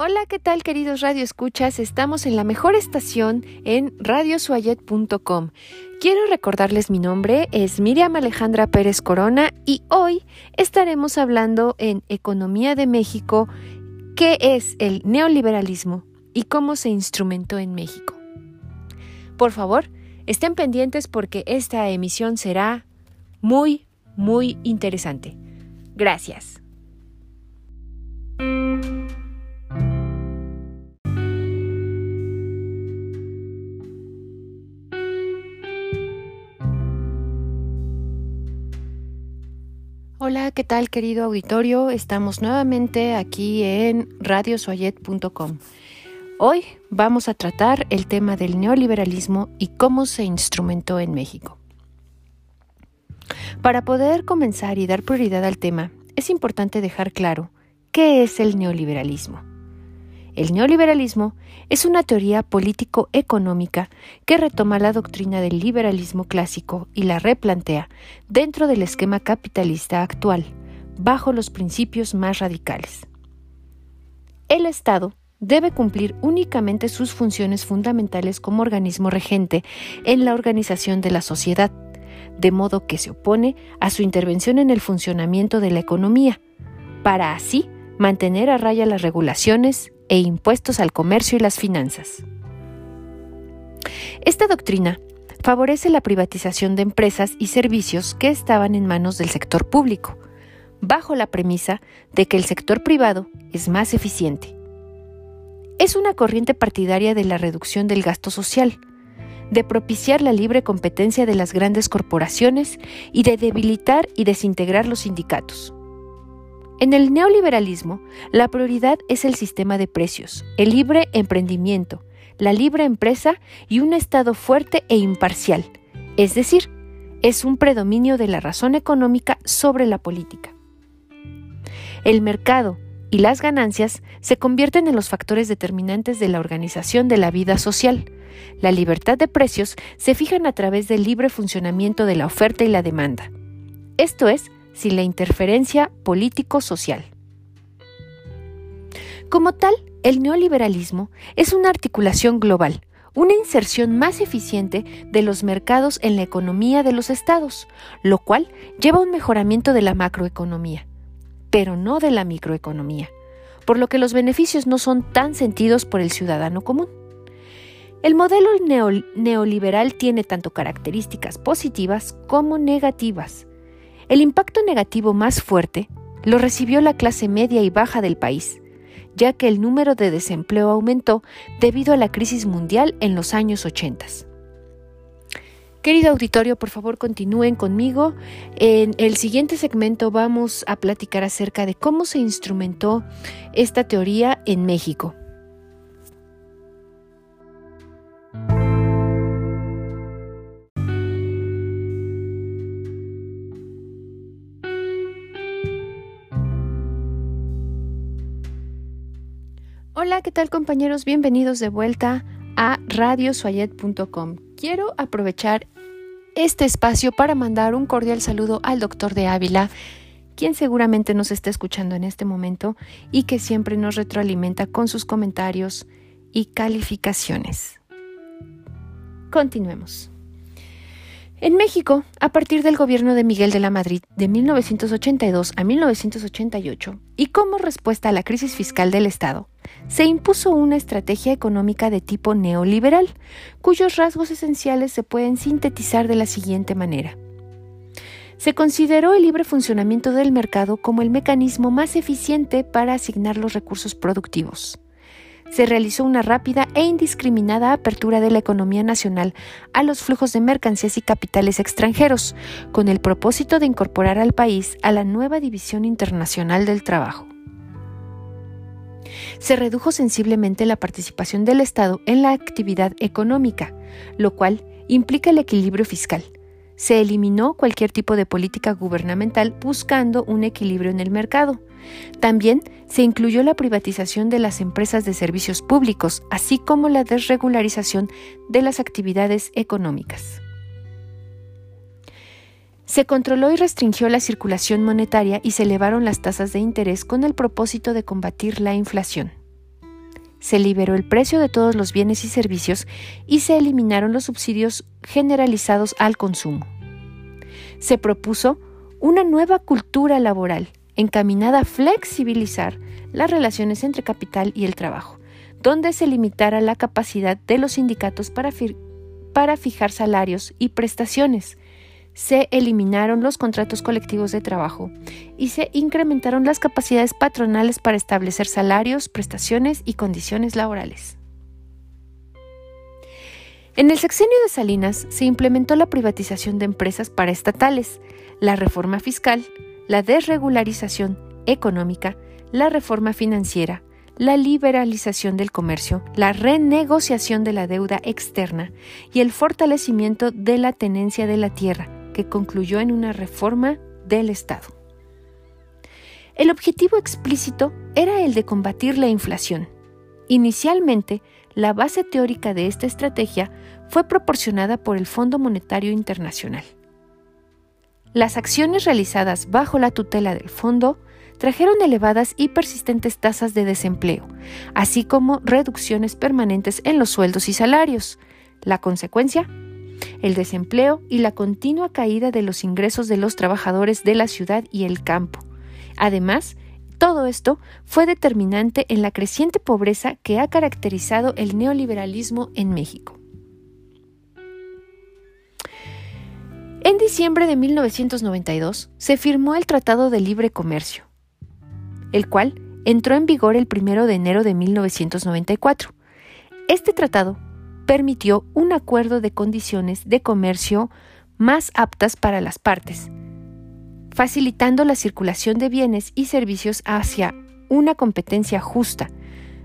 Hola, ¿qué tal queridos Radio Escuchas? Estamos en la mejor estación en radiosuayet.com. Quiero recordarles mi nombre, es Miriam Alejandra Pérez Corona y hoy estaremos hablando en Economía de México, qué es el neoliberalismo y cómo se instrumentó en México. Por favor, estén pendientes porque esta emisión será muy, muy interesante. Gracias. Hola, ¿qué tal querido auditorio? Estamos nuevamente aquí en radiosoyet.com. Hoy vamos a tratar el tema del neoliberalismo y cómo se instrumentó en México. Para poder comenzar y dar prioridad al tema, es importante dejar claro qué es el neoliberalismo. El neoliberalismo es una teoría político-económica que retoma la doctrina del liberalismo clásico y la replantea dentro del esquema capitalista actual, bajo los principios más radicales. El Estado debe cumplir únicamente sus funciones fundamentales como organismo regente en la organización de la sociedad, de modo que se opone a su intervención en el funcionamiento de la economía, para así mantener a raya las regulaciones, e impuestos al comercio y las finanzas. Esta doctrina favorece la privatización de empresas y servicios que estaban en manos del sector público, bajo la premisa de que el sector privado es más eficiente. Es una corriente partidaria de la reducción del gasto social, de propiciar la libre competencia de las grandes corporaciones y de debilitar y desintegrar los sindicatos. En el neoliberalismo, la prioridad es el sistema de precios, el libre emprendimiento, la libre empresa y un Estado fuerte e imparcial, es decir, es un predominio de la razón económica sobre la política. El mercado y las ganancias se convierten en los factores determinantes de la organización de la vida social. La libertad de precios se fijan a través del libre funcionamiento de la oferta y la demanda. Esto es, sin la interferencia político-social. Como tal, el neoliberalismo es una articulación global, una inserción más eficiente de los mercados en la economía de los estados, lo cual lleva a un mejoramiento de la macroeconomía, pero no de la microeconomía, por lo que los beneficios no son tan sentidos por el ciudadano común. El modelo neoliberal tiene tanto características positivas como negativas, el impacto negativo más fuerte lo recibió la clase media y baja del país, ya que el número de desempleo aumentó debido a la crisis mundial en los años 80. Querido auditorio, por favor continúen conmigo. En el siguiente segmento vamos a platicar acerca de cómo se instrumentó esta teoría en México. Tal compañeros? Bienvenidos de vuelta a radiosuayet.com. Quiero aprovechar este espacio para mandar un cordial saludo al doctor de Ávila, quien seguramente nos está escuchando en este momento y que siempre nos retroalimenta con sus comentarios y calificaciones. Continuemos. En México, a partir del gobierno de Miguel de la Madrid de 1982 a 1988, y como respuesta a la crisis fiscal del Estado, se impuso una estrategia económica de tipo neoliberal, cuyos rasgos esenciales se pueden sintetizar de la siguiente manera. Se consideró el libre funcionamiento del mercado como el mecanismo más eficiente para asignar los recursos productivos se realizó una rápida e indiscriminada apertura de la economía nacional a los flujos de mercancías y capitales extranjeros, con el propósito de incorporar al país a la nueva División Internacional del Trabajo. Se redujo sensiblemente la participación del Estado en la actividad económica, lo cual implica el equilibrio fiscal. Se eliminó cualquier tipo de política gubernamental buscando un equilibrio en el mercado, también se incluyó la privatización de las empresas de servicios públicos, así como la desregularización de las actividades económicas. Se controló y restringió la circulación monetaria y se elevaron las tasas de interés con el propósito de combatir la inflación. Se liberó el precio de todos los bienes y servicios y se eliminaron los subsidios generalizados al consumo. Se propuso una nueva cultura laboral encaminada a flexibilizar las relaciones entre capital y el trabajo, donde se limitara la capacidad de los sindicatos para, para fijar salarios y prestaciones, se eliminaron los contratos colectivos de trabajo y se incrementaron las capacidades patronales para establecer salarios, prestaciones y condiciones laborales. En el sexenio de Salinas se implementó la privatización de empresas paraestatales, la reforma fiscal, la desregularización económica, la reforma financiera, la liberalización del comercio, la renegociación de la deuda externa y el fortalecimiento de la tenencia de la tierra, concluyó en una reforma del Estado. El objetivo explícito era el de combatir la inflación. Inicialmente, la base teórica de esta estrategia fue proporcionada por el Fondo Monetario Internacional. Las acciones realizadas bajo la tutela del fondo trajeron elevadas y persistentes tasas de desempleo, así como reducciones permanentes en los sueldos y salarios. La consecuencia, el desempleo y la continua caída de los ingresos de los trabajadores de la ciudad y el campo. Además, todo esto fue determinante en la creciente pobreza que ha caracterizado el neoliberalismo en México. En diciembre de 1992 se firmó el Tratado de Libre Comercio, el cual entró en vigor el 1 de enero de 1994. Este tratado permitió un acuerdo de condiciones de comercio más aptas para las partes, facilitando la circulación de bienes y servicios hacia una competencia justa,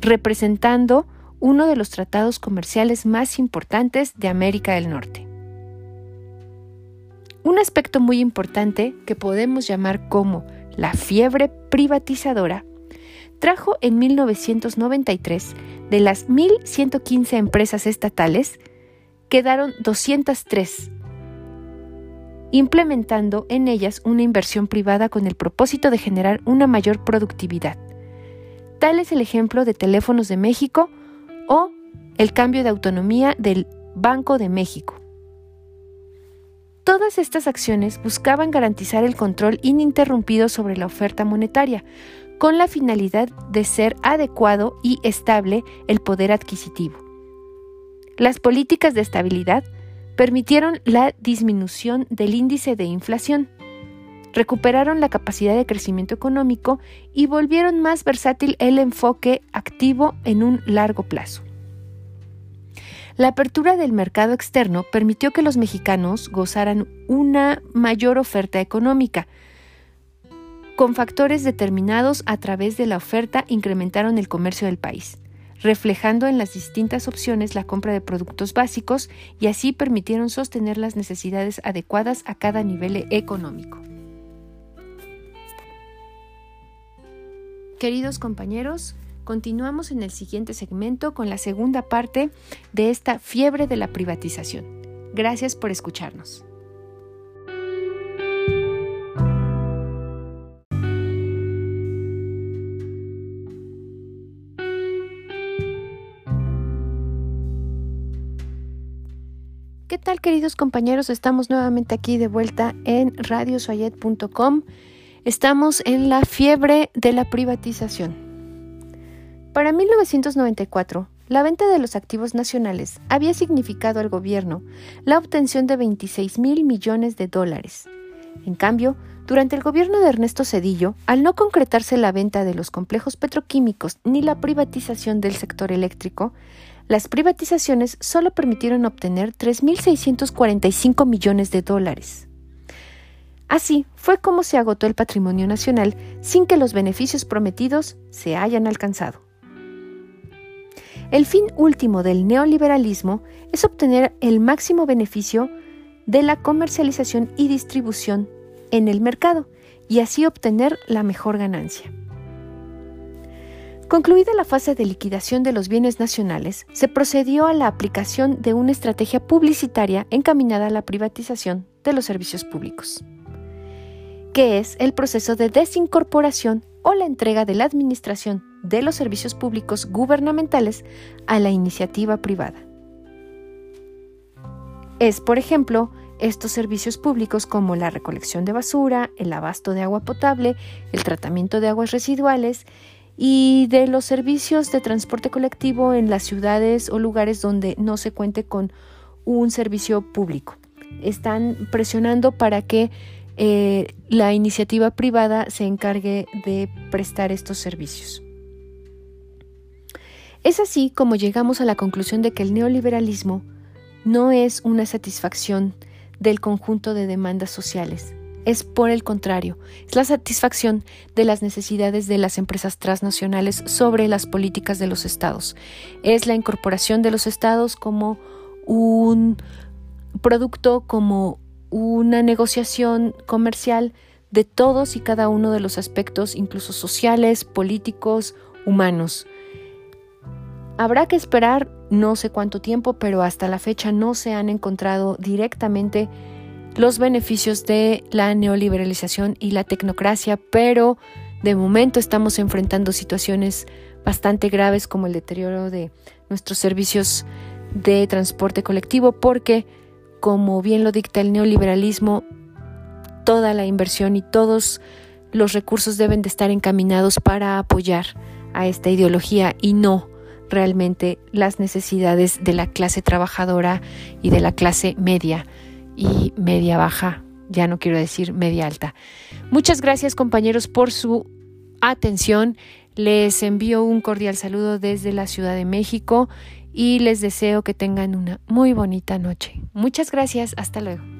representando uno de los tratados comerciales más importantes de América del Norte. Un aspecto muy importante que podemos llamar como la fiebre privatizadora trajo en 1993 de las 1.115 empresas estatales, quedaron 203, implementando en ellas una inversión privada con el propósito de generar una mayor productividad. Tal es el ejemplo de Teléfonos de México o el cambio de autonomía del Banco de México. Todas estas acciones buscaban garantizar el control ininterrumpido sobre la oferta monetaria, con la finalidad de ser adecuado y estable el poder adquisitivo. Las políticas de estabilidad permitieron la disminución del índice de inflación, recuperaron la capacidad de crecimiento económico y volvieron más versátil el enfoque activo en un largo plazo. La apertura del mercado externo permitió que los mexicanos gozaran una mayor oferta económica, con factores determinados a través de la oferta incrementaron el comercio del país, reflejando en las distintas opciones la compra de productos básicos y así permitieron sostener las necesidades adecuadas a cada nivel económico. Queridos compañeros, continuamos en el siguiente segmento con la segunda parte de esta fiebre de la privatización. Gracias por escucharnos. Queridos compañeros? Estamos nuevamente aquí de vuelta en radiosoyet.com. Estamos en la fiebre de la privatización. Para 1994, la venta de los activos nacionales había significado al gobierno la obtención de 26 mil millones de dólares. En cambio, durante el gobierno de Ernesto Cedillo, al no concretarse la venta de los complejos petroquímicos ni la privatización del sector eléctrico, las privatizaciones solo permitieron obtener 3.645 millones de dólares. Así fue como se agotó el patrimonio nacional sin que los beneficios prometidos se hayan alcanzado. El fin último del neoliberalismo es obtener el máximo beneficio de la comercialización y distribución en el mercado y así obtener la mejor ganancia. Concluida la fase de liquidación de los bienes nacionales, se procedió a la aplicación de una estrategia publicitaria encaminada a la privatización de los servicios públicos, que es el proceso de desincorporación o la entrega de la administración de los servicios públicos gubernamentales a la iniciativa privada. Es, por ejemplo, estos servicios públicos como la recolección de basura, el abasto de agua potable, el tratamiento de aguas residuales y de los servicios de transporte colectivo en las ciudades o lugares donde no se cuente con un servicio público. Están presionando para que eh, la iniciativa privada se encargue de prestar estos servicios. Es así como llegamos a la conclusión de que el neoliberalismo no es una satisfacción del conjunto de demandas sociales. Es por el contrario, es la satisfacción de las necesidades de las empresas transnacionales sobre las políticas de los estados. Es la incorporación de los estados como un producto, como una negociación comercial de todos y cada uno de los aspectos, incluso sociales, políticos, humanos. Habrá que esperar no sé cuánto tiempo, pero hasta la fecha no se han encontrado directamente los beneficios de la neoliberalización y la tecnocracia, pero de momento estamos enfrentando situaciones bastante graves como el deterioro de nuestros servicios de transporte colectivo, porque, como bien lo dicta el neoliberalismo, toda la inversión y todos los recursos deben de estar encaminados para apoyar a esta ideología y no realmente las necesidades de la clase trabajadora y de la clase media y media baja, ya no quiero decir media alta. Muchas gracias compañeros por su atención. Les envío un cordial saludo desde la Ciudad de México y les deseo que tengan una muy bonita noche. Muchas gracias, hasta luego.